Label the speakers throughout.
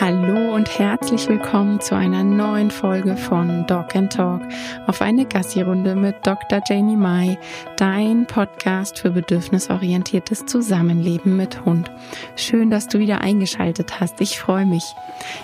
Speaker 1: Hallo und herzlich willkommen zu einer neuen Folge von Dog and Talk auf eine Gassi-Runde mit Dr. Janie Mai, dein Podcast für bedürfnisorientiertes Zusammenleben mit Hund. Schön, dass du wieder eingeschaltet hast. Ich freue mich.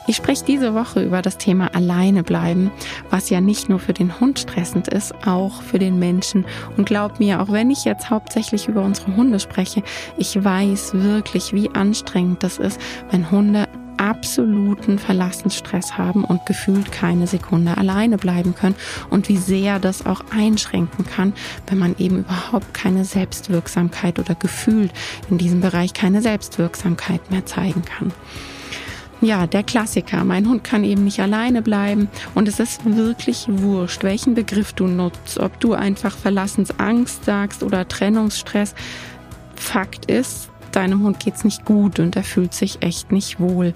Speaker 1: Ich spreche diese Woche über das Thema alleine bleiben, was ja nicht nur für den Hund stressend ist, auch für den Menschen. Und glaub mir, auch wenn ich jetzt hauptsächlich über unsere Hunde spreche, ich weiß wirklich, wie anstrengend das ist, wenn Hunde absoluten Verlassensstress haben und gefühlt keine Sekunde alleine bleiben können und wie sehr das auch einschränken kann, wenn man eben überhaupt keine Selbstwirksamkeit oder gefühlt in diesem Bereich keine Selbstwirksamkeit mehr zeigen kann. Ja, der Klassiker. Mein Hund kann eben nicht alleine bleiben und es ist wirklich wurscht, welchen Begriff du nutzt, ob du einfach Verlassensangst sagst oder Trennungsstress. Fakt ist, deinem Hund geht's nicht gut und er fühlt sich echt nicht wohl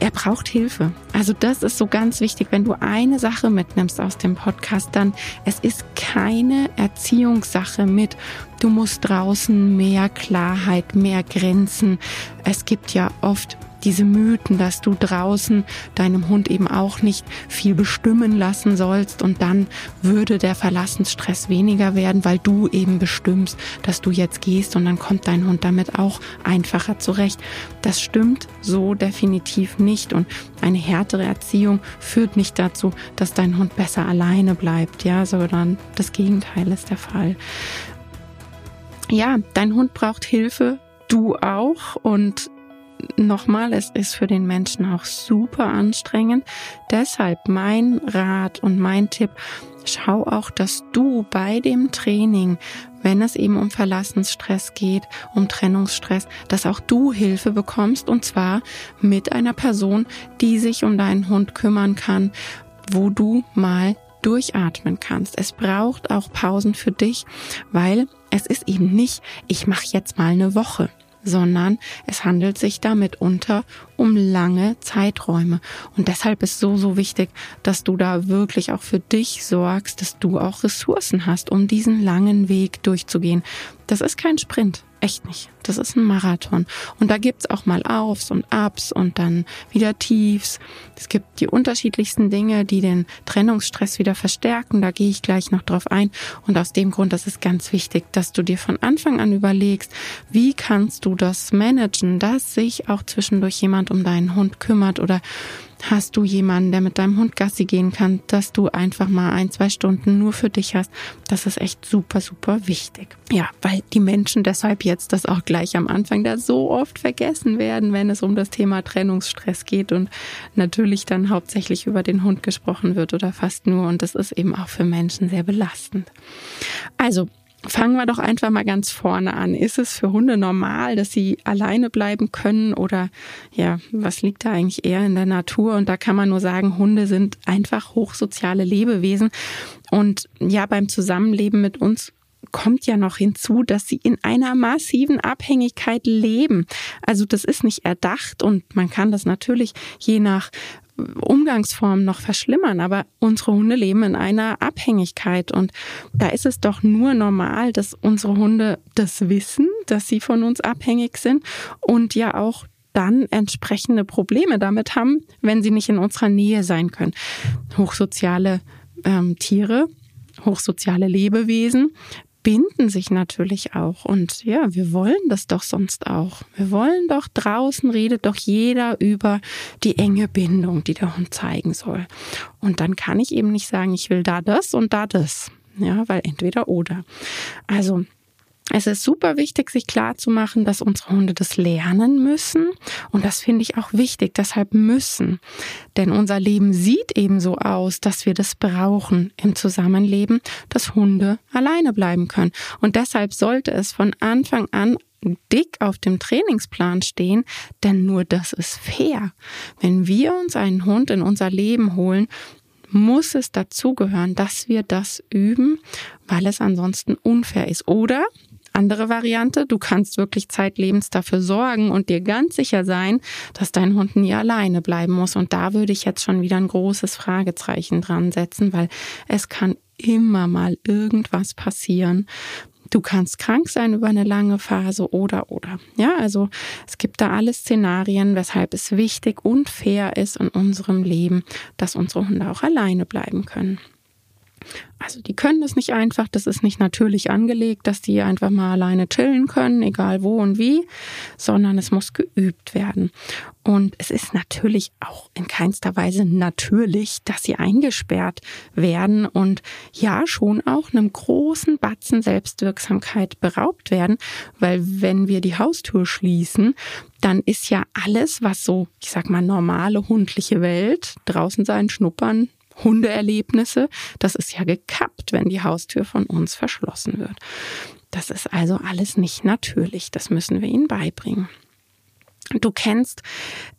Speaker 1: er braucht Hilfe. Also das ist so ganz wichtig. Wenn du eine Sache mitnimmst aus dem Podcast, dann es ist keine Erziehungssache mit, du musst draußen mehr Klarheit, mehr Grenzen. Es gibt ja oft diese Mythen, dass du draußen deinem Hund eben auch nicht viel bestimmen lassen sollst und dann würde der Verlassensstress weniger werden, weil du eben bestimmst, dass du jetzt gehst und dann kommt dein Hund damit auch einfacher zurecht. Das stimmt so definitiv nicht und eine härtere Erziehung führt nicht dazu, dass dein Hund besser alleine bleibt, ja, sondern das Gegenteil ist der Fall. Ja, dein Hund braucht Hilfe, du auch und nochmal, es ist für den Menschen auch super anstrengend. Deshalb mein Rat und mein Tipp, schau auch, dass du bei dem Training, wenn es eben um Verlassensstress geht, um Trennungsstress, dass auch du Hilfe bekommst und zwar mit einer Person, die sich um deinen Hund kümmern kann, wo du mal durchatmen kannst. Es braucht auch Pausen für dich, weil es ist eben nicht, ich mache jetzt mal eine Woche sondern es handelt sich da mitunter um lange Zeiträume. Und deshalb ist so, so wichtig, dass du da wirklich auch für dich sorgst, dass du auch Ressourcen hast, um diesen langen Weg durchzugehen. Das ist kein Sprint. Echt nicht. Das ist ein Marathon. Und da gibt's auch mal Aufs und Ups und dann wieder Tiefs. Es gibt die unterschiedlichsten Dinge, die den Trennungsstress wieder verstärken. Da gehe ich gleich noch drauf ein. Und aus dem Grund, das ist ganz wichtig, dass du dir von Anfang an überlegst, wie kannst du das managen, dass sich auch zwischendurch jemand um deinen Hund kümmert oder Hast du jemanden, der mit deinem Hund Gassi gehen kann, dass du einfach mal ein, zwei Stunden nur für dich hast? Das ist echt super, super wichtig. Ja, weil die Menschen deshalb jetzt das auch gleich am Anfang da so oft vergessen werden, wenn es um das Thema Trennungsstress geht und natürlich dann hauptsächlich über den Hund gesprochen wird oder fast nur. Und das ist eben auch für Menschen sehr belastend. Also, Fangen wir doch einfach mal ganz vorne an. Ist es für Hunde normal, dass sie alleine bleiben können oder ja, was liegt da eigentlich eher in der Natur? Und da kann man nur sagen, Hunde sind einfach hochsoziale Lebewesen und ja, beim Zusammenleben mit uns kommt ja noch hinzu, dass sie in einer massiven Abhängigkeit leben. Also das ist nicht erdacht und man kann das natürlich je nach Umgangsformen noch verschlimmern, aber unsere Hunde leben in einer Abhängigkeit und da ist es doch nur normal, dass unsere Hunde das wissen, dass sie von uns abhängig sind und ja auch dann entsprechende Probleme damit haben, wenn sie nicht in unserer Nähe sein können. Hochsoziale ähm, Tiere, hochsoziale Lebewesen binden sich natürlich auch. Und ja, wir wollen das doch sonst auch. Wir wollen doch draußen redet doch jeder über die enge Bindung, die der Hund zeigen soll. Und dann kann ich eben nicht sagen, ich will da das und da das. Ja, weil entweder oder. Also es ist super wichtig, sich klar zu machen, dass unsere Hunde das lernen müssen. Und das finde ich auch wichtig, deshalb müssen. Denn unser Leben sieht eben so aus, dass wir das brauchen im Zusammenleben, dass Hunde alleine bleiben können. Und deshalb sollte es von Anfang an dick auf dem Trainingsplan stehen, denn nur das ist fair. Wenn wir uns einen Hund in unser Leben holen, muss es dazugehören, dass wir das üben, weil es ansonsten unfair ist. Oder andere Variante, du kannst wirklich zeitlebens dafür sorgen und dir ganz sicher sein, dass dein Hund nie alleine bleiben muss. Und da würde ich jetzt schon wieder ein großes Fragezeichen dran setzen, weil es kann immer mal irgendwas passieren, Du kannst krank sein über eine lange Phase oder oder. Ja, also es gibt da alle Szenarien, weshalb es wichtig und fair ist in unserem Leben, dass unsere Hunde auch alleine bleiben können. Also die können das nicht einfach, das ist nicht natürlich angelegt, dass die einfach mal alleine chillen können, egal wo und wie, sondern es muss geübt werden. Und es ist natürlich auch in keinster Weise natürlich, dass sie eingesperrt werden und ja schon auch einem großen Batzen Selbstwirksamkeit beraubt werden, weil wenn wir die Haustür schließen, dann ist ja alles, was so, ich sag mal, normale hundliche Welt, draußen sein, schnuppern, Hundeerlebnisse, das ist ja gekappt, wenn die Haustür von uns verschlossen wird. Das ist also alles nicht natürlich. Das müssen wir ihnen beibringen. Du kennst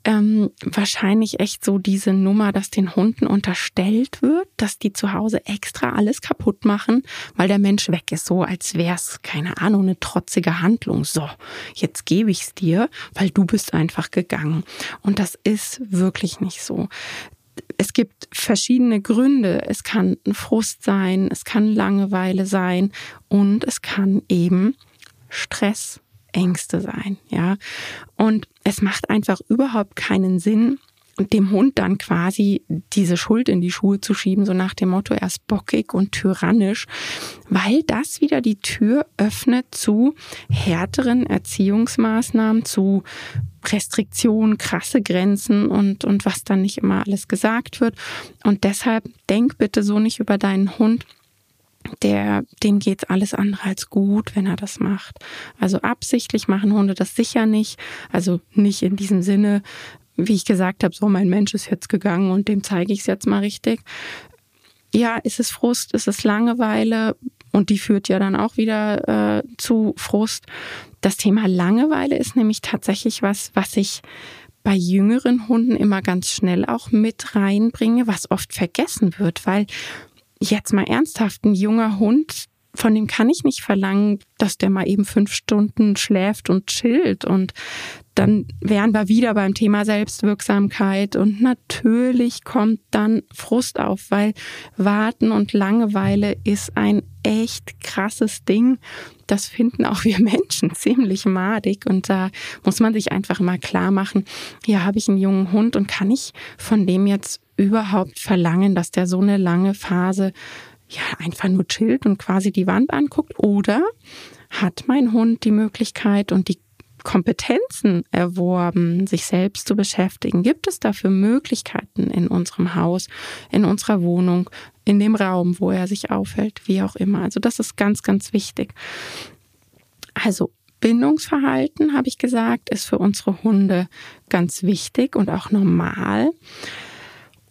Speaker 1: ähm, wahrscheinlich echt so diese Nummer, dass den Hunden unterstellt wird, dass die zu Hause extra alles kaputt machen, weil der Mensch weg ist, so als wär's keine Ahnung eine trotzige Handlung. So, jetzt gebe ich's dir, weil du bist einfach gegangen. Und das ist wirklich nicht so es gibt verschiedene Gründe. Es kann ein Frust sein, es kann Langeweile sein und es kann eben Stress, Ängste sein, ja. Und es macht einfach überhaupt keinen Sinn, dem Hund dann quasi diese Schuld in die Schuhe zu schieben, so nach dem Motto, er ist bockig und tyrannisch, weil das wieder die Tür öffnet zu härteren Erziehungsmaßnahmen, zu Restriktionen, krasse Grenzen und, und was dann nicht immer alles gesagt wird. Und deshalb denk bitte so nicht über deinen Hund, der, dem geht's alles andere als gut, wenn er das macht. Also absichtlich machen Hunde das sicher nicht. Also nicht in diesem Sinne, wie ich gesagt habe, so mein Mensch ist jetzt gegangen und dem zeige ich es jetzt mal richtig. Ja, ist es Frust, ist es Langeweile und die führt ja dann auch wieder äh, zu Frust. Das Thema Langeweile ist nämlich tatsächlich was, was ich bei jüngeren Hunden immer ganz schnell auch mit reinbringe, was oft vergessen wird, weil jetzt mal ernsthaft ein junger Hund, von dem kann ich nicht verlangen, dass der mal eben fünf Stunden schläft und chillt. Und dann wären wir wieder beim Thema Selbstwirksamkeit. Und natürlich kommt dann Frust auf, weil Warten und Langeweile ist ein echt krasses Ding. Das finden auch wir Menschen ziemlich madig. Und da muss man sich einfach mal klar machen, hier habe ich einen jungen Hund und kann ich von dem jetzt überhaupt verlangen, dass der so eine lange Phase ja, einfach nur chillt und quasi die Wand anguckt? Oder hat mein Hund die Möglichkeit und die Kompetenzen erworben, sich selbst zu beschäftigen? Gibt es dafür Möglichkeiten in unserem Haus, in unserer Wohnung, in dem Raum, wo er sich aufhält, wie auch immer? Also das ist ganz, ganz wichtig. Also Bindungsverhalten, habe ich gesagt, ist für unsere Hunde ganz wichtig und auch normal.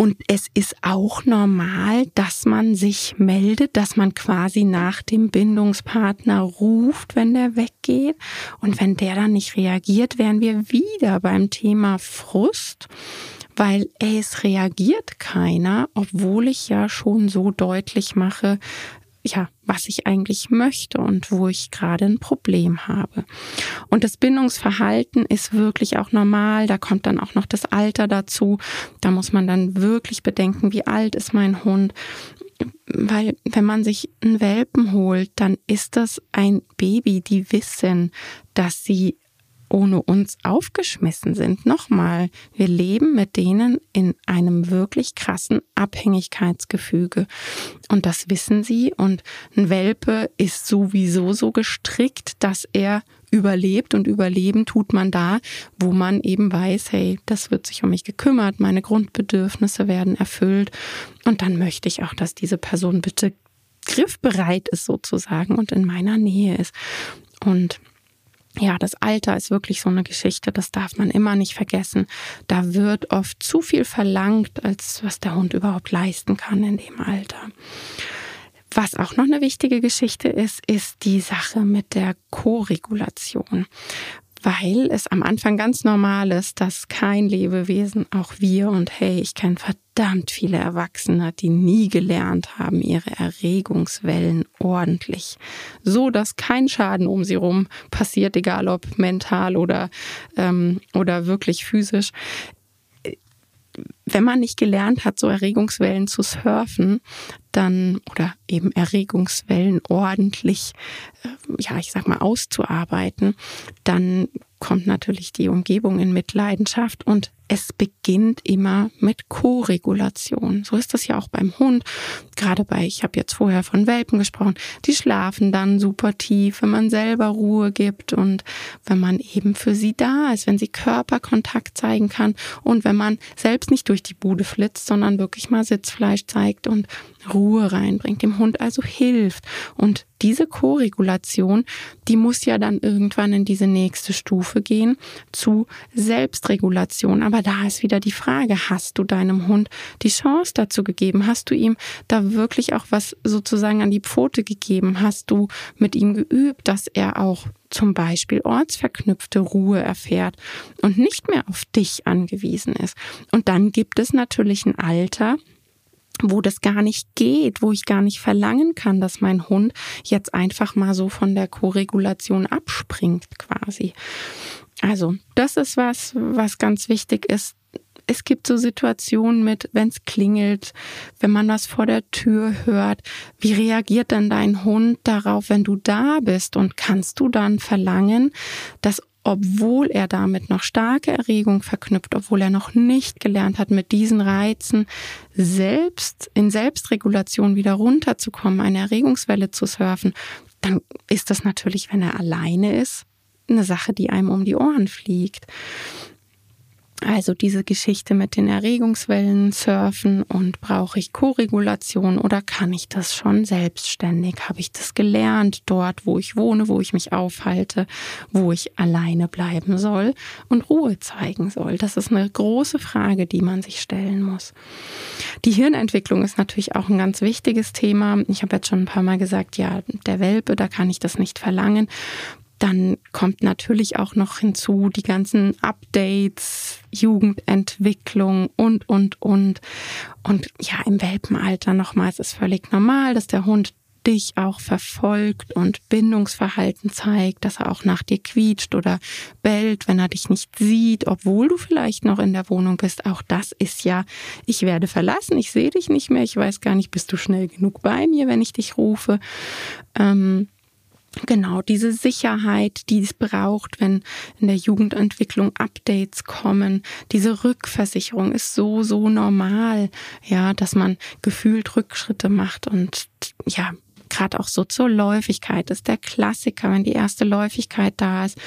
Speaker 1: Und es ist auch normal, dass man sich meldet, dass man quasi nach dem Bindungspartner ruft, wenn der weggeht. Und wenn der dann nicht reagiert, wären wir wieder beim Thema Frust weil es reagiert keiner, obwohl ich ja schon so deutlich mache, ja, was ich eigentlich möchte und wo ich gerade ein Problem habe. Und das Bindungsverhalten ist wirklich auch normal. Da kommt dann auch noch das Alter dazu. Da muss man dann wirklich bedenken, wie alt ist mein Hund. Weil wenn man sich einen Welpen holt, dann ist das ein Baby, die wissen, dass sie ohne uns aufgeschmissen sind. Nochmal, wir leben mit denen in einem wirklich krassen Abhängigkeitsgefüge. Und das wissen sie. Und ein Welpe ist sowieso so gestrickt, dass er überlebt und überleben tut man da, wo man eben weiß, hey, das wird sich um mich gekümmert, meine Grundbedürfnisse werden erfüllt und dann möchte ich auch, dass diese Person bitte griffbereit ist sozusagen und in meiner Nähe ist. Und ja, das Alter ist wirklich so eine Geschichte, das darf man immer nicht vergessen. Da wird oft zu viel verlangt, als was der Hund überhaupt leisten kann in dem Alter. Was auch noch eine wichtige Geschichte ist, ist die Sache mit der Koregulation weil es am Anfang ganz normal ist, dass kein Lebewesen, auch wir und hey, ich kenne verdammt viele Erwachsene, die nie gelernt haben, ihre Erregungswellen ordentlich, so dass kein Schaden um sie rum passiert, egal ob mental oder ähm, oder wirklich physisch. Wenn man nicht gelernt hat, so Erregungswellen zu surfen, dann oder eben Erregungswellen ordentlich, äh, ja, ich sag mal, auszuarbeiten, dann kommt natürlich die Umgebung in Mitleidenschaft und es beginnt immer mit Co-Regulation. So ist das ja auch beim Hund. Gerade bei, ich habe jetzt vorher von Welpen gesprochen, die schlafen dann super tief, wenn man selber Ruhe gibt und wenn man eben für sie da ist, wenn sie Körperkontakt zeigen kann und wenn man selbst nicht durch die Bude flitzt, sondern wirklich mal Sitzfleisch zeigt und Ruhe reinbringt, dem Hund also hilft. Und diese Co-Regulation, die muss ja dann irgendwann in diese nächste Stufe gehen zu Selbstregulation. Aber da ist wieder die Frage, hast du deinem Hund die Chance dazu gegeben? Hast du ihm da wirklich auch was sozusagen an die Pfote gegeben? Hast du mit ihm geübt, dass er auch zum Beispiel ortsverknüpfte Ruhe erfährt und nicht mehr auf dich angewiesen ist? Und dann gibt es natürlich ein Alter, wo das gar nicht geht, wo ich gar nicht verlangen kann, dass mein Hund jetzt einfach mal so von der Koregulation abspringt quasi. Also, das ist was, was ganz wichtig ist. Es gibt so Situationen mit, wenn es klingelt, wenn man was vor der Tür hört. Wie reagiert dann dein Hund darauf, wenn du da bist? Und kannst du dann verlangen, dass obwohl er damit noch starke Erregung verknüpft, obwohl er noch nicht gelernt hat, mit diesen Reizen selbst in Selbstregulation wieder runterzukommen, eine Erregungswelle zu surfen, dann ist das natürlich, wenn er alleine ist, eine Sache, die einem um die Ohren fliegt. Also diese Geschichte mit den Erregungswellen surfen und brauche ich Koregulation oder kann ich das schon selbstständig? Habe ich das gelernt dort, wo ich wohne, wo ich mich aufhalte, wo ich alleine bleiben soll und Ruhe zeigen soll? Das ist eine große Frage, die man sich stellen muss. Die Hirnentwicklung ist natürlich auch ein ganz wichtiges Thema. Ich habe jetzt schon ein paar Mal gesagt, ja, der Welpe, da kann ich das nicht verlangen. Dann kommt natürlich auch noch hinzu die ganzen Updates, Jugendentwicklung und, und, und. Und ja, im Welpenalter nochmals ist völlig normal, dass der Hund dich auch verfolgt und Bindungsverhalten zeigt, dass er auch nach dir quietscht oder bellt, wenn er dich nicht sieht, obwohl du vielleicht noch in der Wohnung bist. Auch das ist ja, ich werde verlassen, ich sehe dich nicht mehr, ich weiß gar nicht, bist du schnell genug bei mir, wenn ich dich rufe. Ähm, Genau, diese Sicherheit, die es braucht, wenn in der Jugendentwicklung Updates kommen. Diese Rückversicherung ist so, so normal, ja, dass man gefühlt Rückschritte macht und ja, gerade auch so zur Läufigkeit ist der Klassiker, wenn die erste Läufigkeit da ist.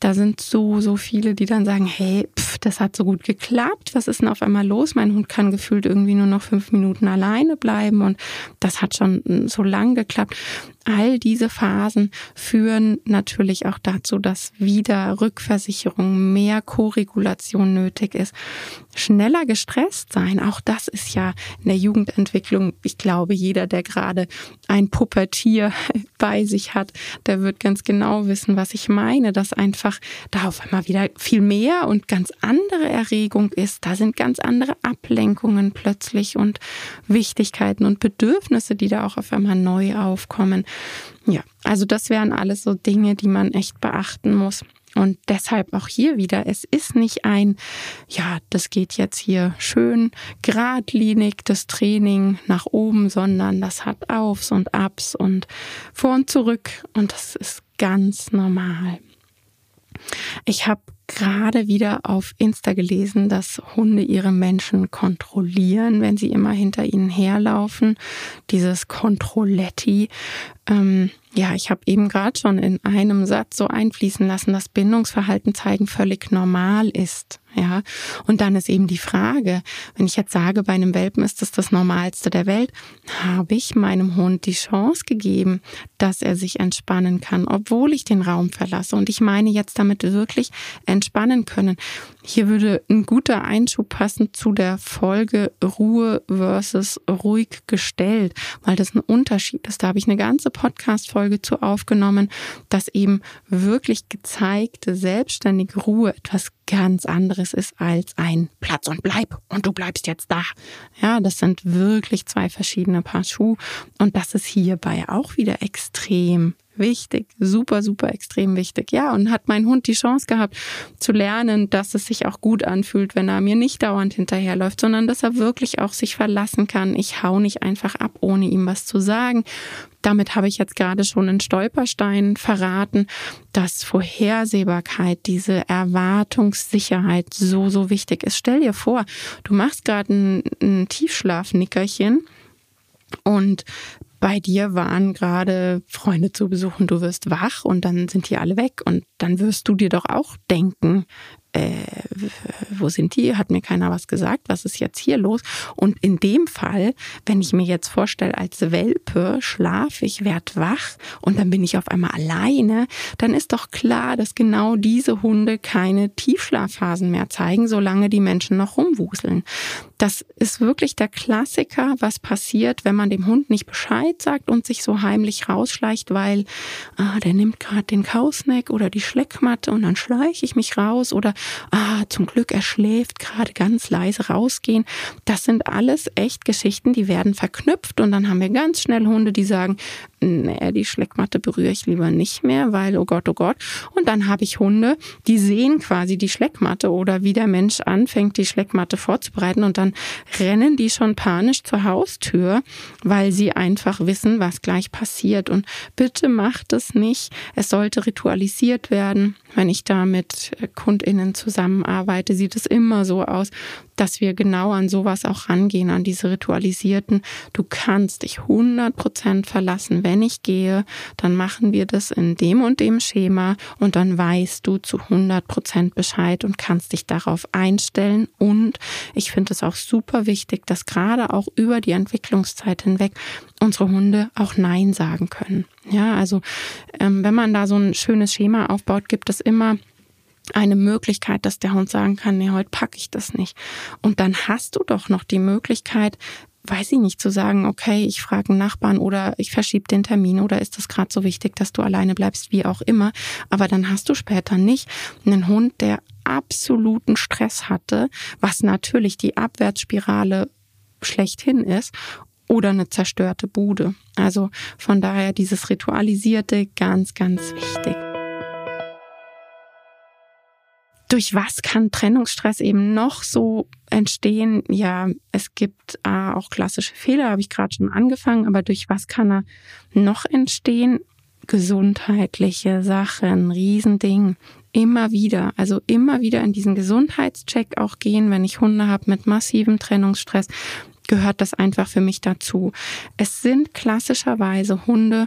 Speaker 1: Da sind so, so viele, die dann sagen, hey, pff, das hat so gut geklappt. Was ist denn auf einmal los? Mein Hund kann gefühlt irgendwie nur noch fünf Minuten alleine bleiben und das hat schon so lang geklappt. All diese Phasen führen natürlich auch dazu, dass wieder Rückversicherung, mehr Koregulation nötig ist. Schneller gestresst sein, auch das ist ja in der Jugendentwicklung, ich glaube, jeder, der gerade ein Pubertier bei sich hat, der wird ganz genau wissen, was ich meine, dass einfach da auf einmal wieder viel mehr und ganz andere Erregung ist. Da sind ganz andere Ablenkungen plötzlich und Wichtigkeiten und Bedürfnisse, die da auch auf einmal neu aufkommen. Ja, also das wären alles so Dinge, die man echt beachten muss. Und deshalb auch hier wieder, es ist nicht ein, ja, das geht jetzt hier schön geradlinig, das Training nach oben, sondern das hat Aufs und Abs und vor und zurück und das ist ganz normal. Ich habe gerade wieder auf Insta gelesen, dass Hunde ihre Menschen kontrollieren, wenn sie immer hinter ihnen herlaufen. Dieses Controletti. Ähm, ja, ich habe eben gerade schon in einem Satz so einfließen lassen, dass Bindungsverhalten zeigen völlig normal ist. Ja, und dann ist eben die Frage, wenn ich jetzt sage, bei einem Welpen ist das das Normalste der Welt, habe ich meinem Hund die Chance gegeben, dass er sich entspannen kann, obwohl ich den Raum verlasse. Und ich meine jetzt damit wirklich entspannen können. Hier würde ein guter Einschub passen zu der Folge Ruhe versus ruhig gestellt, weil das ein Unterschied ist. Da habe ich eine ganze Podcast-Folge zu aufgenommen, dass eben wirklich gezeigte selbstständige Ruhe etwas ganz anderes ist als ein Platz und bleib und du bleibst jetzt da. Ja, das sind wirklich zwei verschiedene Paar Schuhe und das ist hierbei auch wieder extrem wichtig, super, super extrem wichtig. Ja, und hat mein Hund die Chance gehabt zu lernen, dass es sich auch gut anfühlt, wenn er mir nicht dauernd hinterherläuft, sondern dass er wirklich auch sich verlassen kann. Ich hau nicht einfach ab, ohne ihm was zu sagen. Damit habe ich jetzt gerade schon einen Stolperstein verraten, dass Vorhersehbarkeit, diese Erwartungssicherheit so, so wichtig ist. Stell dir vor, du machst gerade ein, ein Tiefschlafnickerchen und bei dir waren gerade Freunde zu besuchen, du wirst wach und dann sind die alle weg und dann wirst du dir doch auch denken, äh, wo sind die? Hat mir keiner was gesagt? Was ist jetzt hier los? Und in dem Fall, wenn ich mir jetzt vorstelle, als Welpe schlafe ich, werd wach und dann bin ich auf einmal alleine, dann ist doch klar, dass genau diese Hunde keine Tiefschlafphasen mehr zeigen, solange die Menschen noch rumwuseln. Das ist wirklich der Klassiker, was passiert, wenn man dem Hund nicht Bescheid sagt und sich so heimlich rausschleicht, weil ah, der nimmt gerade den Kausneck oder die Schleckmatte und dann schleiche ich mich raus oder ah, zum Glück er schläft, gerade ganz leise rausgehen. Das sind alles echt Geschichten, die werden verknüpft und dann haben wir ganz schnell Hunde, die sagen, nee, die Schleckmatte berühre ich lieber nicht mehr, weil, oh Gott, oh Gott. Und dann habe ich Hunde, die sehen quasi die Schleckmatte oder wie der Mensch anfängt, die Schleckmatte vorzubereiten und dann rennen die schon panisch zur Haustür, weil sie einfach wissen, was gleich passiert. Und bitte macht es nicht. Es sollte ritualisiert werden. Wenn ich da mit KundInnen zusammenarbeite, sieht es immer so aus, dass wir genau an sowas auch rangehen, an diese ritualisierten. Du kannst dich 100 Prozent verlassen. Wenn ich gehe, dann machen wir das in dem und dem Schema und dann weißt du zu 100 Prozent Bescheid und kannst dich darauf einstellen. Und ich finde es auch super wichtig, dass gerade auch über die Entwicklungszeit hinweg unsere Hunde auch Nein sagen können. Ja, also ähm, wenn man da so ein schönes Schema aufbaut, gibt es immer eine Möglichkeit, dass der Hund sagen kann, nee, heute packe ich das nicht. Und dann hast du doch noch die Möglichkeit, weiß ich nicht, zu sagen, okay, ich frage einen Nachbarn oder ich verschiebe den Termin oder ist das gerade so wichtig, dass du alleine bleibst, wie auch immer. Aber dann hast du später nicht einen Hund, der absoluten Stress hatte, was natürlich die Abwärtsspirale schlechthin ist oder eine zerstörte Bude. Also von daher dieses Ritualisierte ganz, ganz wichtig. Durch was kann Trennungsstress eben noch so entstehen? Ja, es gibt äh, auch klassische Fehler, habe ich gerade schon angefangen, aber durch was kann er noch entstehen? Gesundheitliche Sachen, Riesending. Immer wieder, also immer wieder in diesen Gesundheitscheck auch gehen, wenn ich Hunde habe mit massivem Trennungsstress gehört das einfach für mich dazu. Es sind klassischerweise Hunde,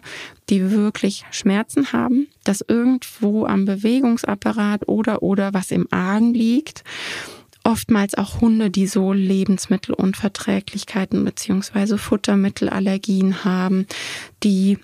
Speaker 1: die wirklich Schmerzen haben, dass irgendwo am Bewegungsapparat oder oder was im Argen liegt oftmals auch Hunde, die so Lebensmittelunverträglichkeiten beziehungsweise Futtermittelallergien haben, die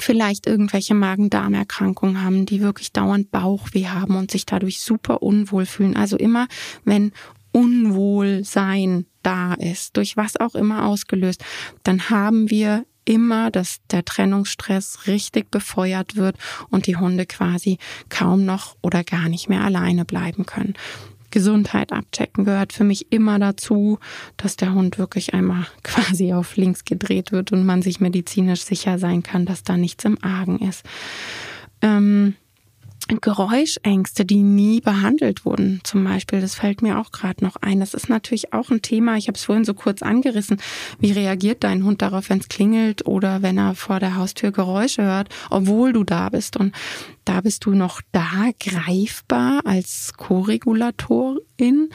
Speaker 1: vielleicht irgendwelche Magen-Darm-Erkrankungen haben, die wirklich dauernd Bauchweh haben und sich dadurch super unwohl fühlen. Also immer, wenn Unwohlsein da ist, durch was auch immer ausgelöst, dann haben wir immer, dass der Trennungsstress richtig befeuert wird und die Hunde quasi kaum noch oder gar nicht mehr alleine bleiben können. Gesundheit abchecken gehört für mich immer dazu, dass der Hund wirklich einmal quasi auf links gedreht wird und man sich medizinisch sicher sein kann, dass da nichts im Argen ist. Ähm, Geräuschängste, die nie behandelt wurden, zum Beispiel, das fällt mir auch gerade noch ein. Das ist natürlich auch ein Thema. Ich habe es vorhin so kurz angerissen. Wie reagiert dein Hund darauf, wenn es klingelt oder wenn er vor der Haustür Geräusche hört, obwohl du da bist? Und da bist du noch da greifbar als Co-Regulatorin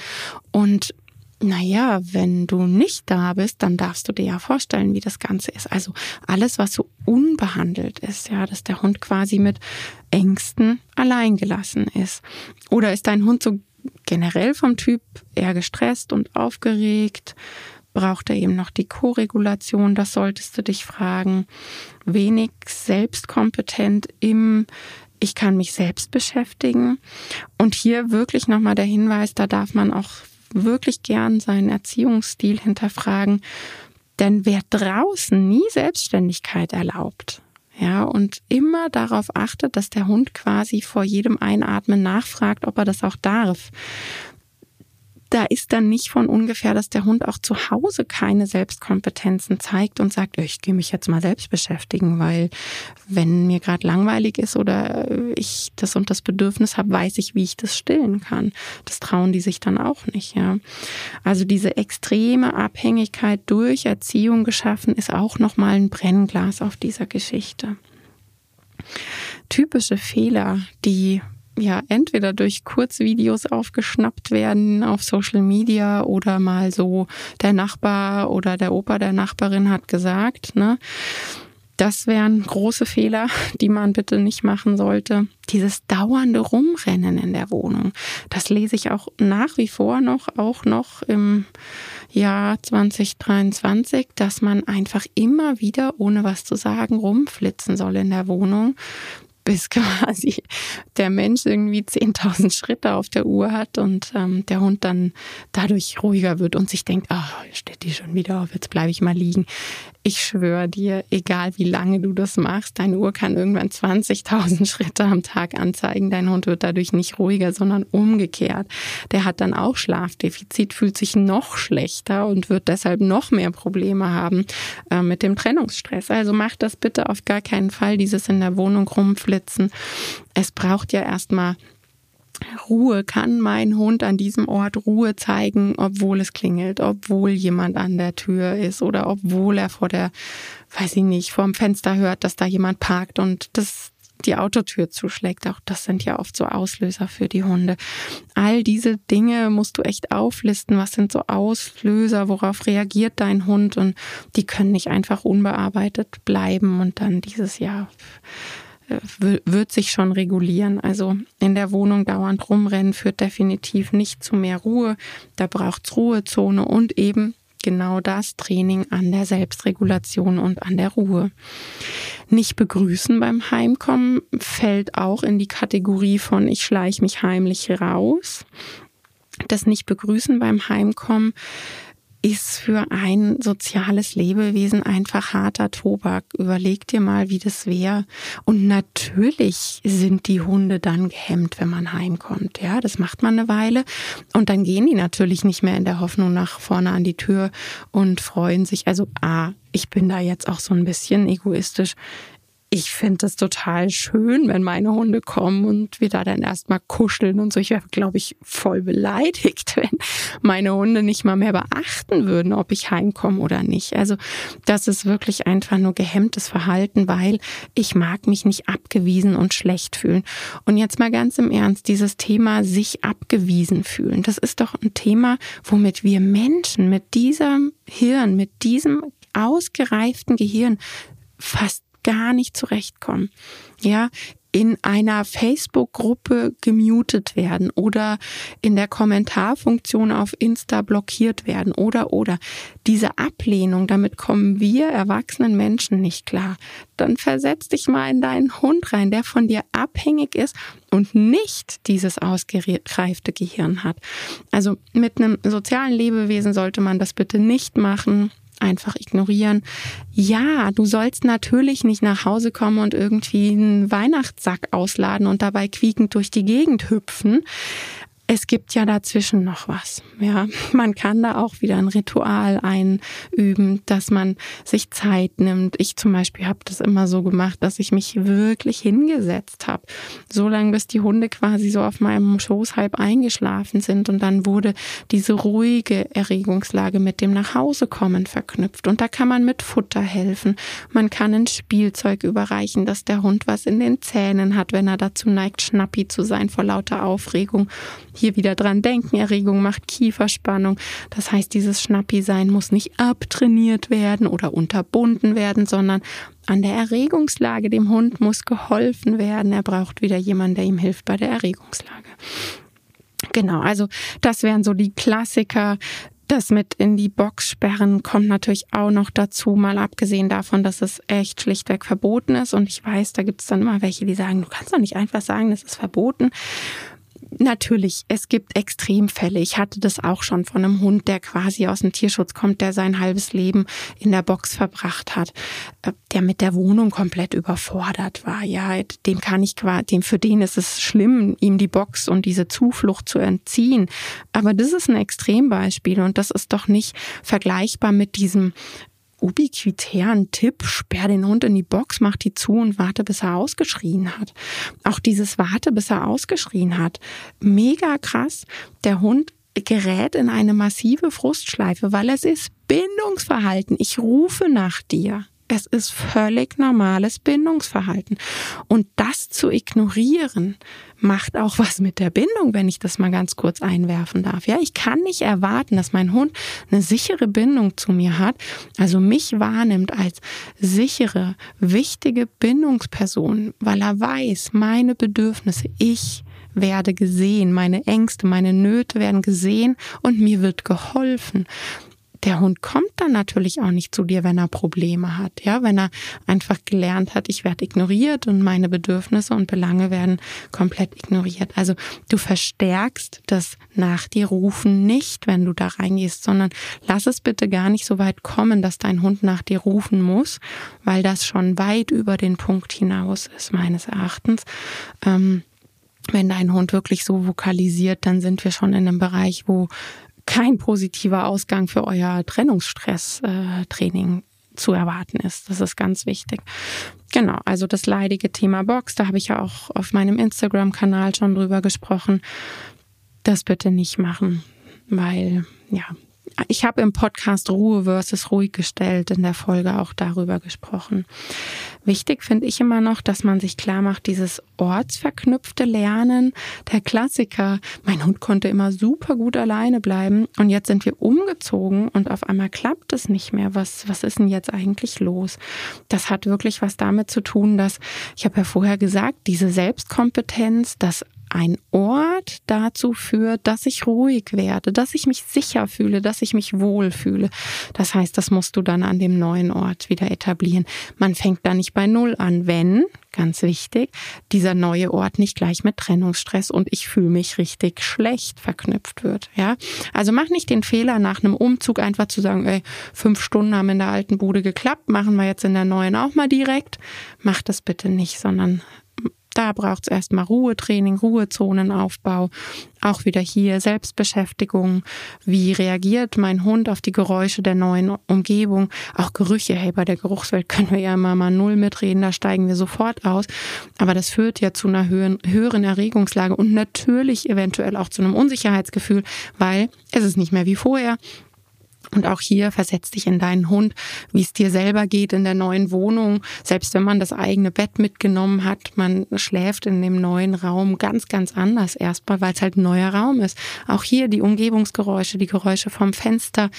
Speaker 1: und naja, wenn du nicht da bist, dann darfst du dir ja vorstellen, wie das Ganze ist. Also alles, was so unbehandelt ist, ja, dass der Hund quasi mit Ängsten alleingelassen ist. Oder ist dein Hund so generell vom Typ eher gestresst und aufgeregt? Braucht er eben noch die Koregulation? Das solltest du dich fragen. Wenig selbstkompetent im ich kann mich selbst beschäftigen. Und hier wirklich nochmal der Hinweis, da darf man auch wirklich gern seinen Erziehungsstil hinterfragen. Denn wer draußen nie Selbstständigkeit erlaubt, ja, und immer darauf achtet, dass der Hund quasi vor jedem Einatmen nachfragt, ob er das auch darf, da ist dann nicht von ungefähr, dass der Hund auch zu Hause keine Selbstkompetenzen zeigt und sagt, ich gehe mich jetzt mal selbst beschäftigen, weil wenn mir gerade langweilig ist oder ich das und das Bedürfnis habe, weiß ich, wie ich das stillen kann. Das trauen die sich dann auch nicht, ja. Also diese extreme Abhängigkeit durch Erziehung geschaffen ist auch nochmal ein Brennglas auf dieser Geschichte. Typische Fehler, die ja entweder durch Kurzvideos aufgeschnappt werden auf Social Media oder mal so der Nachbar oder der Opa der Nachbarin hat gesagt, ne? Das wären große Fehler, die man bitte nicht machen sollte. Dieses dauernde Rumrennen in der Wohnung. Das lese ich auch nach wie vor noch, auch noch im Jahr 2023, dass man einfach immer wieder, ohne was zu sagen, rumflitzen soll in der Wohnung bis quasi der Mensch irgendwie 10.000 Schritte auf der Uhr hat und ähm, der Hund dann dadurch ruhiger wird und sich denkt, ach, steht die schon wieder auf, jetzt bleibe ich mal liegen. Ich schwöre dir, egal wie lange du das machst, deine Uhr kann irgendwann 20.000 Schritte am Tag anzeigen. Dein Hund wird dadurch nicht ruhiger, sondern umgekehrt. Der hat dann auch Schlafdefizit, fühlt sich noch schlechter und wird deshalb noch mehr Probleme haben äh, mit dem Trennungsstress. Also mach das bitte auf gar keinen Fall, dieses in der Wohnung rumflitzen. Es braucht ja erstmal Ruhe, kann mein Hund an diesem Ort Ruhe zeigen, obwohl es klingelt, obwohl jemand an der Tür ist oder obwohl er vor der, weiß ich nicht, vor dem Fenster hört, dass da jemand parkt und das die Autotür zuschlägt. Auch das sind ja oft so Auslöser für die Hunde. All diese Dinge musst du echt auflisten. Was sind so Auslöser? Worauf reagiert dein Hund? Und die können nicht einfach unbearbeitet bleiben und dann dieses Jahr wird sich schon regulieren. Also in der Wohnung dauernd rumrennen führt definitiv nicht zu mehr Ruhe. Da braucht es Ruhezone und eben genau das Training an der Selbstregulation und an der Ruhe. Nicht begrüßen beim Heimkommen fällt auch in die Kategorie von ich schleiche mich heimlich raus. Das nicht begrüßen beim Heimkommen ist für ein soziales Lebewesen einfach harter Tobak. Überleg dir mal, wie das wäre. Und natürlich sind die Hunde dann gehemmt, wenn man heimkommt. Ja, das macht man eine Weile. Und dann gehen die natürlich nicht mehr in der Hoffnung nach vorne an die Tür und freuen sich. Also, ah, ich bin da jetzt auch so ein bisschen egoistisch ich finde es total schön, wenn meine Hunde kommen und wir da dann erstmal kuscheln und so. Ich wäre, glaube ich, voll beleidigt, wenn meine Hunde nicht mal mehr beachten würden, ob ich heimkomme oder nicht. Also das ist wirklich einfach nur gehemmtes Verhalten, weil ich mag mich nicht abgewiesen und schlecht fühlen. Und jetzt mal ganz im Ernst, dieses Thema sich abgewiesen fühlen, das ist doch ein Thema, womit wir Menschen mit diesem Hirn, mit diesem ausgereiften Gehirn fast gar nicht zurechtkommen. Ja, in einer Facebook-Gruppe gemutet werden oder in der Kommentarfunktion auf Insta blockiert werden oder oder diese Ablehnung, damit kommen wir erwachsenen Menschen nicht klar. Dann versetz dich mal in deinen Hund rein, der von dir abhängig ist und nicht dieses ausgereifte Gehirn hat. Also mit einem sozialen Lebewesen sollte man das bitte nicht machen einfach ignorieren. Ja, du sollst natürlich nicht nach Hause kommen und irgendwie einen Weihnachtssack ausladen und dabei quiekend durch die Gegend hüpfen es gibt ja dazwischen noch was. Ja, man kann da auch wieder ein Ritual einüben, dass man sich Zeit nimmt. Ich zum Beispiel habe das immer so gemacht, dass ich mich wirklich hingesetzt habe, so lange bis die Hunde quasi so auf meinem Schoß halb eingeschlafen sind und dann wurde diese ruhige Erregungslage mit dem Nachhausekommen verknüpft und da kann man mit Futter helfen. Man kann ein Spielzeug überreichen, dass der Hund was in den Zähnen hat, wenn er dazu neigt, schnappi zu sein vor lauter Aufregung hier wieder dran denken. Erregung macht Kieferspannung. Das heißt, dieses Schnappi-Sein muss nicht abtrainiert werden oder unterbunden werden, sondern an der Erregungslage dem Hund muss geholfen werden. Er braucht wieder jemanden, der ihm hilft bei der Erregungslage. Genau, also das wären so die Klassiker. Das mit in die Box sperren kommt natürlich auch noch dazu, mal abgesehen davon, dass es echt schlichtweg verboten ist. Und ich weiß, da gibt es dann immer welche, die sagen, du kannst doch nicht einfach sagen, das ist verboten natürlich, es gibt Extremfälle. Ich hatte das auch schon von einem Hund, der quasi aus dem Tierschutz kommt, der sein halbes Leben in der Box verbracht hat, äh, der mit der Wohnung komplett überfordert war. Ja, dem kann ich dem für den ist es schlimm, ihm die Box und diese Zuflucht zu entziehen. Aber das ist ein Extrembeispiel und das ist doch nicht vergleichbar mit diesem ubiquitären Tipp, sperr den Hund in die Box, mach die zu und warte, bis er ausgeschrien hat. Auch dieses Warte, bis er ausgeschrien hat. Mega krass. Der Hund gerät in eine massive Frustschleife, weil es ist Bindungsverhalten. Ich rufe nach dir. Es ist völlig normales Bindungsverhalten. Und das zu ignorieren, macht auch was mit der Bindung, wenn ich das mal ganz kurz einwerfen darf. Ja, ich kann nicht erwarten, dass mein Hund eine sichere Bindung zu mir hat, also mich wahrnimmt als sichere, wichtige Bindungsperson, weil er weiß, meine Bedürfnisse, ich werde gesehen, meine Ängste, meine Nöte werden gesehen und mir wird geholfen der Hund kommt dann natürlich auch nicht zu dir, wenn er Probleme hat. Ja, wenn er einfach gelernt hat, ich werde ignoriert und meine Bedürfnisse und Belange werden komplett ignoriert. Also du verstärkst das nach dir rufen nicht, wenn du da reingehst, sondern lass es bitte gar nicht so weit kommen, dass dein Hund nach dir rufen muss, weil das schon weit über den Punkt hinaus ist, meines Erachtens. Ähm, wenn dein Hund wirklich so vokalisiert, dann sind wir schon in einem Bereich, wo kein positiver Ausgang für euer Trennungsstress-Training zu erwarten ist. Das ist ganz wichtig. Genau, also das leidige Thema Box, da habe ich ja auch auf meinem Instagram-Kanal schon drüber gesprochen. Das bitte nicht machen, weil ja, ich habe im Podcast Ruhe versus ruhig gestellt in der Folge auch darüber gesprochen. Wichtig finde ich immer noch, dass man sich klar macht, dieses ortsverknüpfte Lernen, der Klassiker. Mein Hund konnte immer super gut alleine bleiben und jetzt sind wir umgezogen und auf einmal klappt es nicht mehr. Was, was ist denn jetzt eigentlich los? Das hat wirklich was damit zu tun, dass, ich habe ja vorher gesagt, diese Selbstkompetenz, das ein Ort dazu führt, dass ich ruhig werde, dass ich mich sicher fühle, dass ich mich wohl fühle. Das heißt, das musst du dann an dem neuen Ort wieder etablieren. Man fängt da nicht bei Null an, wenn, ganz wichtig, dieser neue Ort nicht gleich mit Trennungsstress und ich fühle mich richtig schlecht verknüpft wird. Ja, also mach nicht den Fehler nach einem Umzug einfach zu sagen, ey, fünf Stunden haben in der alten Bude geklappt, machen wir jetzt in der neuen auch mal direkt. Mach das bitte nicht, sondern da braucht es erstmal Ruhetraining, Ruhezonenaufbau. Auch wieder hier Selbstbeschäftigung. Wie reagiert mein Hund auf die Geräusche der neuen Umgebung? Auch Gerüche. Hey, bei der Geruchswelt können wir ja immer mal null mitreden, da steigen wir sofort aus. Aber das führt ja zu einer höheren, höheren Erregungslage und natürlich eventuell auch zu einem Unsicherheitsgefühl, weil es ist nicht mehr wie vorher. Und auch hier versetz dich in deinen Hund, wie es dir selber geht in der neuen Wohnung. Selbst wenn man das eigene Bett mitgenommen hat, man schläft in dem neuen Raum ganz, ganz anders erstmal, weil es halt ein neuer Raum ist. Auch hier die Umgebungsgeräusche, die Geräusche vom Fenster.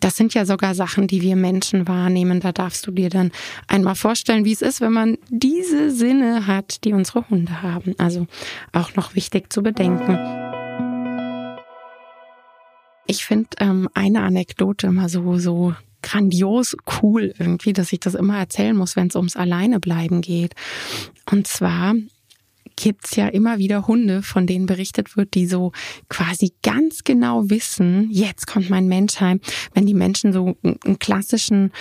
Speaker 1: Das sind ja sogar Sachen, die wir Menschen wahrnehmen. Da darfst du dir dann einmal vorstellen, wie es ist, wenn man diese Sinne hat, die unsere Hunde haben. Also auch noch wichtig zu bedenken. Ich finde ähm, eine Anekdote immer so, so grandios cool irgendwie, dass ich das immer erzählen muss, wenn es ums Alleinebleiben geht. Und zwar gibt's ja immer wieder Hunde, von denen berichtet wird, die so quasi ganz genau wissen, jetzt kommt mein Mensch heim. Wenn die Menschen so einen klassischen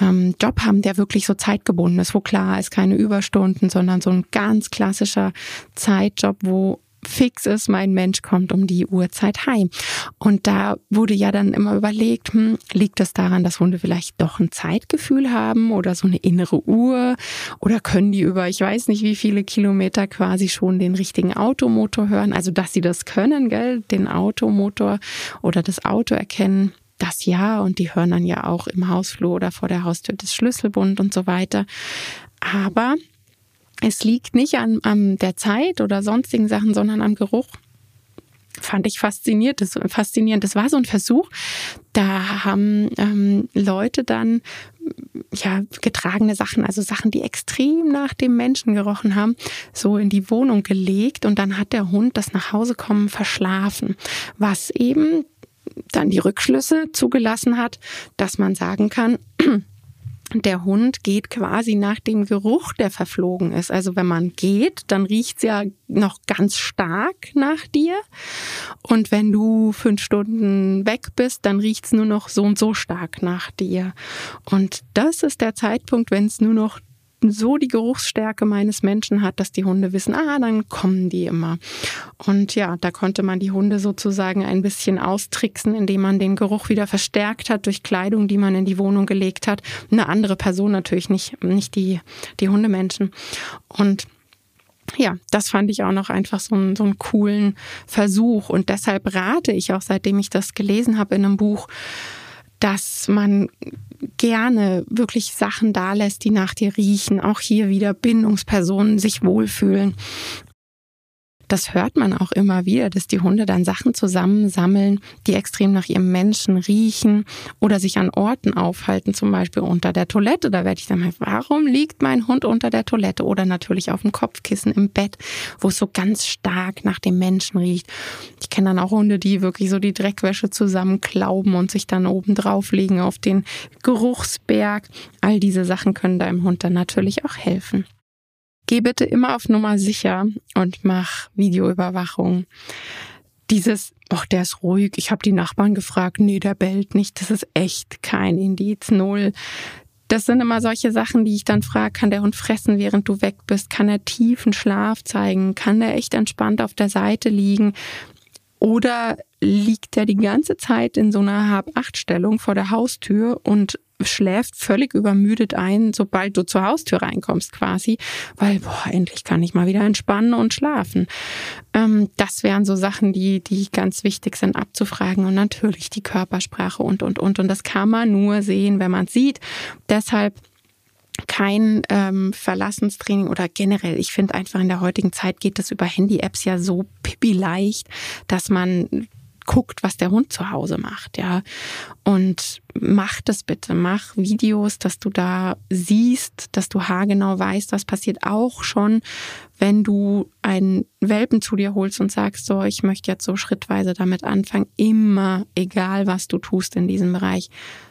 Speaker 1: ähm, Job haben, der wirklich so zeitgebunden ist, wo klar ist, keine Überstunden, sondern so ein ganz klassischer Zeitjob, wo fix ist, mein Mensch kommt um die Uhrzeit heim. Und da wurde ja dann immer überlegt, hm, liegt das daran, dass Hunde vielleicht doch ein Zeitgefühl haben oder so eine innere Uhr oder können die über, ich weiß nicht wie viele Kilometer quasi schon den richtigen Automotor hören, also dass sie das können, gell, den Automotor oder das Auto erkennen. Das ja, und die hören dann ja auch im Hausflur oder vor der Haustür das Schlüsselbund und so weiter. Aber es liegt nicht an, an der Zeit oder sonstigen Sachen, sondern am Geruch. Fand ich faszinierend. Das, faszinierend. Das war so ein Versuch. Da haben ähm, Leute dann ja getragene Sachen, also Sachen, die extrem nach dem Menschen gerochen haben, so in die Wohnung gelegt und dann hat der Hund das nach Hause kommen verschlafen, was eben dann die Rückschlüsse zugelassen hat, dass man sagen kann, der Hund geht quasi nach dem Geruch, der verflogen ist. Also wenn man geht, dann riecht's ja noch ganz stark nach dir. Und wenn du fünf Stunden weg bist, dann riecht's nur noch so und so stark nach dir. Und das ist der Zeitpunkt, wenn es nur noch so die Geruchsstärke meines Menschen hat, dass die Hunde wissen, ah, dann kommen die immer. Und ja, da konnte man die Hunde sozusagen ein bisschen austricksen, indem man den Geruch wieder verstärkt hat durch Kleidung, die man in die Wohnung gelegt hat. Eine andere Person natürlich, nicht, nicht die, die Hundemenschen. Und ja, das fand ich auch noch einfach so einen, so einen coolen Versuch. Und deshalb rate ich auch, seitdem ich das gelesen habe in einem Buch, dass man gerne wirklich Sachen da lässt, die nach dir riechen. Auch hier wieder Bindungspersonen sich wohlfühlen das hört man auch immer wieder, dass die Hunde dann Sachen zusammensammeln, die extrem nach ihrem Menschen riechen oder sich an Orten aufhalten, zum Beispiel unter der Toilette. Da werde ich dann mal, warum liegt mein Hund unter der Toilette? Oder natürlich auf dem Kopfkissen im Bett, wo es so ganz stark nach dem Menschen riecht. Ich kenne dann auch Hunde, die wirklich so die Dreckwäsche zusammenklauben und sich dann oben drauflegen auf den Geruchsberg. All diese Sachen können deinem Hund dann natürlich auch helfen. Geh bitte immer auf Nummer sicher und mach Videoüberwachung. Dieses, ach, der ist ruhig, ich habe die Nachbarn gefragt, nee, der bellt nicht, das ist echt kein Indiz, null. Das sind immer solche Sachen, die ich dann frage, kann der Hund fressen, während du weg bist? Kann er tiefen Schlaf zeigen? Kann der echt entspannt auf der Seite liegen? Oder liegt er die ganze Zeit in so einer Hab-Acht-Stellung vor der Haustür und schläft völlig übermüdet ein, sobald du zur Haustür reinkommst quasi, weil boah, endlich kann ich mal wieder entspannen und schlafen. Ähm, das wären so Sachen, die, die ganz wichtig sind abzufragen und natürlich die Körpersprache und, und, und. Und das kann man nur sehen, wenn man sieht. Deshalb kein ähm, Verlassenstraining oder generell, ich finde einfach in der heutigen Zeit geht das über Handy-Apps ja so pipi leicht, dass man guckt, was der Hund zu Hause macht, ja. Und mach das bitte, mach Videos, dass du da siehst, dass du haargenau weißt, was passiert auch schon, wenn du einen Welpen zu dir holst und sagst, so, ich möchte jetzt so schrittweise damit anfangen, immer, egal was du tust in diesem Bereich,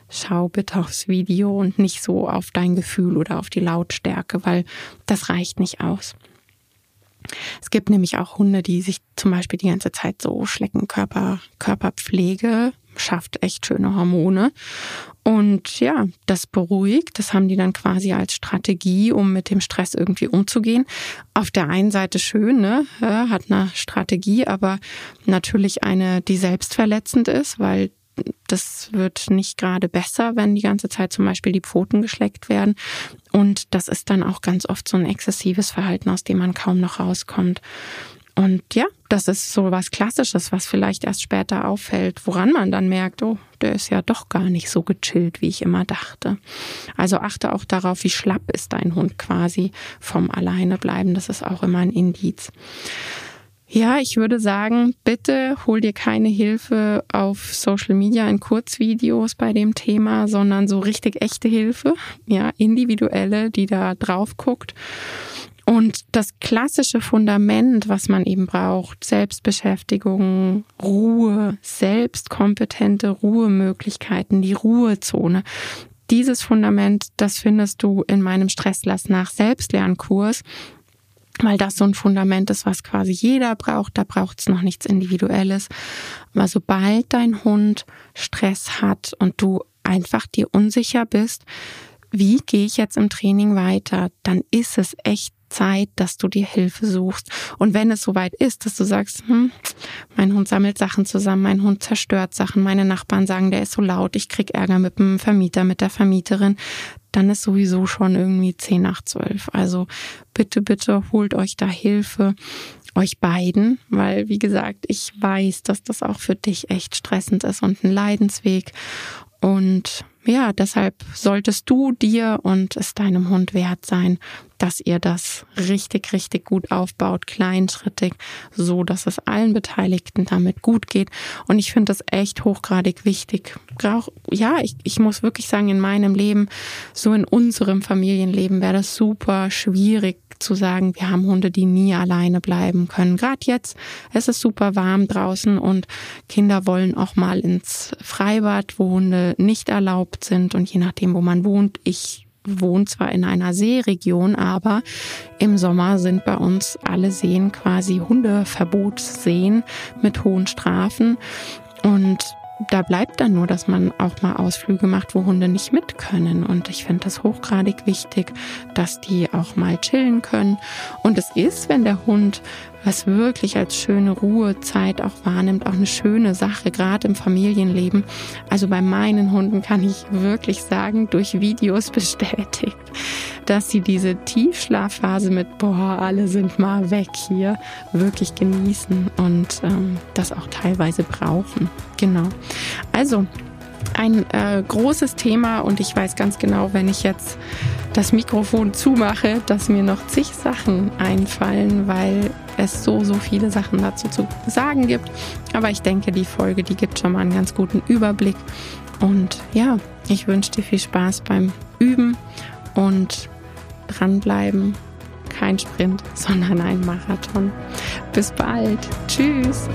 Speaker 1: schau bitte aufs Video und nicht so auf dein Gefühl oder auf die Lautstärke, weil das reicht nicht aus. Es gibt nämlich auch Hunde, die sich zum Beispiel die ganze Zeit so schlecken. Körper, Körperpflege schafft echt schöne Hormone. Und ja, das beruhigt. Das haben die dann quasi als Strategie, um mit dem Stress irgendwie umzugehen. Auf der einen Seite schön, ne? Ja, hat eine Strategie, aber natürlich eine, die selbstverletzend ist, weil das wird nicht gerade besser, wenn die ganze Zeit zum Beispiel die Pfoten geschleckt werden. Und das ist dann auch ganz oft so ein exzessives Verhalten, aus dem man kaum noch rauskommt. Und ja, das ist so was Klassisches, was vielleicht erst später auffällt, woran man dann merkt, oh, der ist ja doch gar nicht so gechillt, wie ich immer dachte. Also achte auch darauf, wie schlapp ist dein Hund quasi vom Alleinebleiben. Das ist auch immer ein Indiz. Ja, ich würde sagen, bitte hol dir keine Hilfe auf Social Media in Kurzvideos bei dem Thema, sondern so richtig echte Hilfe, ja, individuelle, die da drauf guckt. Und das klassische Fundament, was man eben braucht, Selbstbeschäftigung, Ruhe, selbstkompetente Ruhemöglichkeiten, die Ruhezone. Dieses Fundament, das findest du in meinem Stresslass nach Selbstlernkurs weil das so ein Fundament ist, was quasi jeder braucht. Da braucht es noch nichts Individuelles. Aber sobald dein Hund Stress hat und du einfach dir unsicher bist, wie gehe ich jetzt im Training weiter, dann ist es echt Zeit, dass du dir Hilfe suchst. Und wenn es soweit ist, dass du sagst, hm, mein Hund sammelt Sachen zusammen, mein Hund zerstört Sachen, meine Nachbarn sagen, der ist so laut, ich krieg Ärger mit dem Vermieter, mit der Vermieterin, dann ist sowieso schon irgendwie zehn nach zwölf. Also bitte, bitte holt euch da Hilfe, euch beiden, weil wie gesagt, ich weiß, dass das auch für dich echt stressend ist und ein Leidensweg. Und ja, deshalb solltest du dir und es deinem Hund wert sein, dass ihr das richtig, richtig gut aufbaut, kleinschrittig, so dass es allen Beteiligten damit gut geht. Und ich finde das echt hochgradig wichtig. Ja, ich, ich muss wirklich sagen, in meinem Leben, so in unserem Familienleben wäre das super schwierig zu sagen, wir haben Hunde, die nie alleine bleiben können. Gerade jetzt, es ist super warm draußen und Kinder wollen auch mal ins Freibad, wo Hunde nicht erlaubt sind. Und je nachdem, wo man wohnt, ich wohne zwar in einer Seeregion, aber im Sommer sind bei uns alle Seen quasi Hundeverbotsseen mit hohen Strafen. Und da bleibt dann nur, dass man auch mal Ausflüge macht, wo Hunde nicht mit können. Und ich finde das hochgradig wichtig, dass die auch mal chillen können. Und es ist, wenn der Hund was wirklich als schöne Ruhezeit auch wahrnimmt, auch eine schöne Sache, gerade im Familienleben. Also bei meinen Hunden kann ich wirklich sagen, durch Videos bestätigt, dass sie diese Tiefschlafphase mit, boah, alle sind mal weg hier, wirklich genießen und ähm, das auch teilweise brauchen. Genau. Also ein äh, großes Thema und ich weiß ganz genau, wenn ich jetzt das Mikrofon zumache, dass mir noch zig Sachen einfallen, weil es so, so viele Sachen dazu zu sagen gibt. Aber ich denke, die Folge, die gibt schon mal einen ganz guten Überblick. Und ja, ich wünsche dir viel Spaß beim Üben und dranbleiben. Kein Sprint, sondern ein Marathon. Bis bald. Tschüss.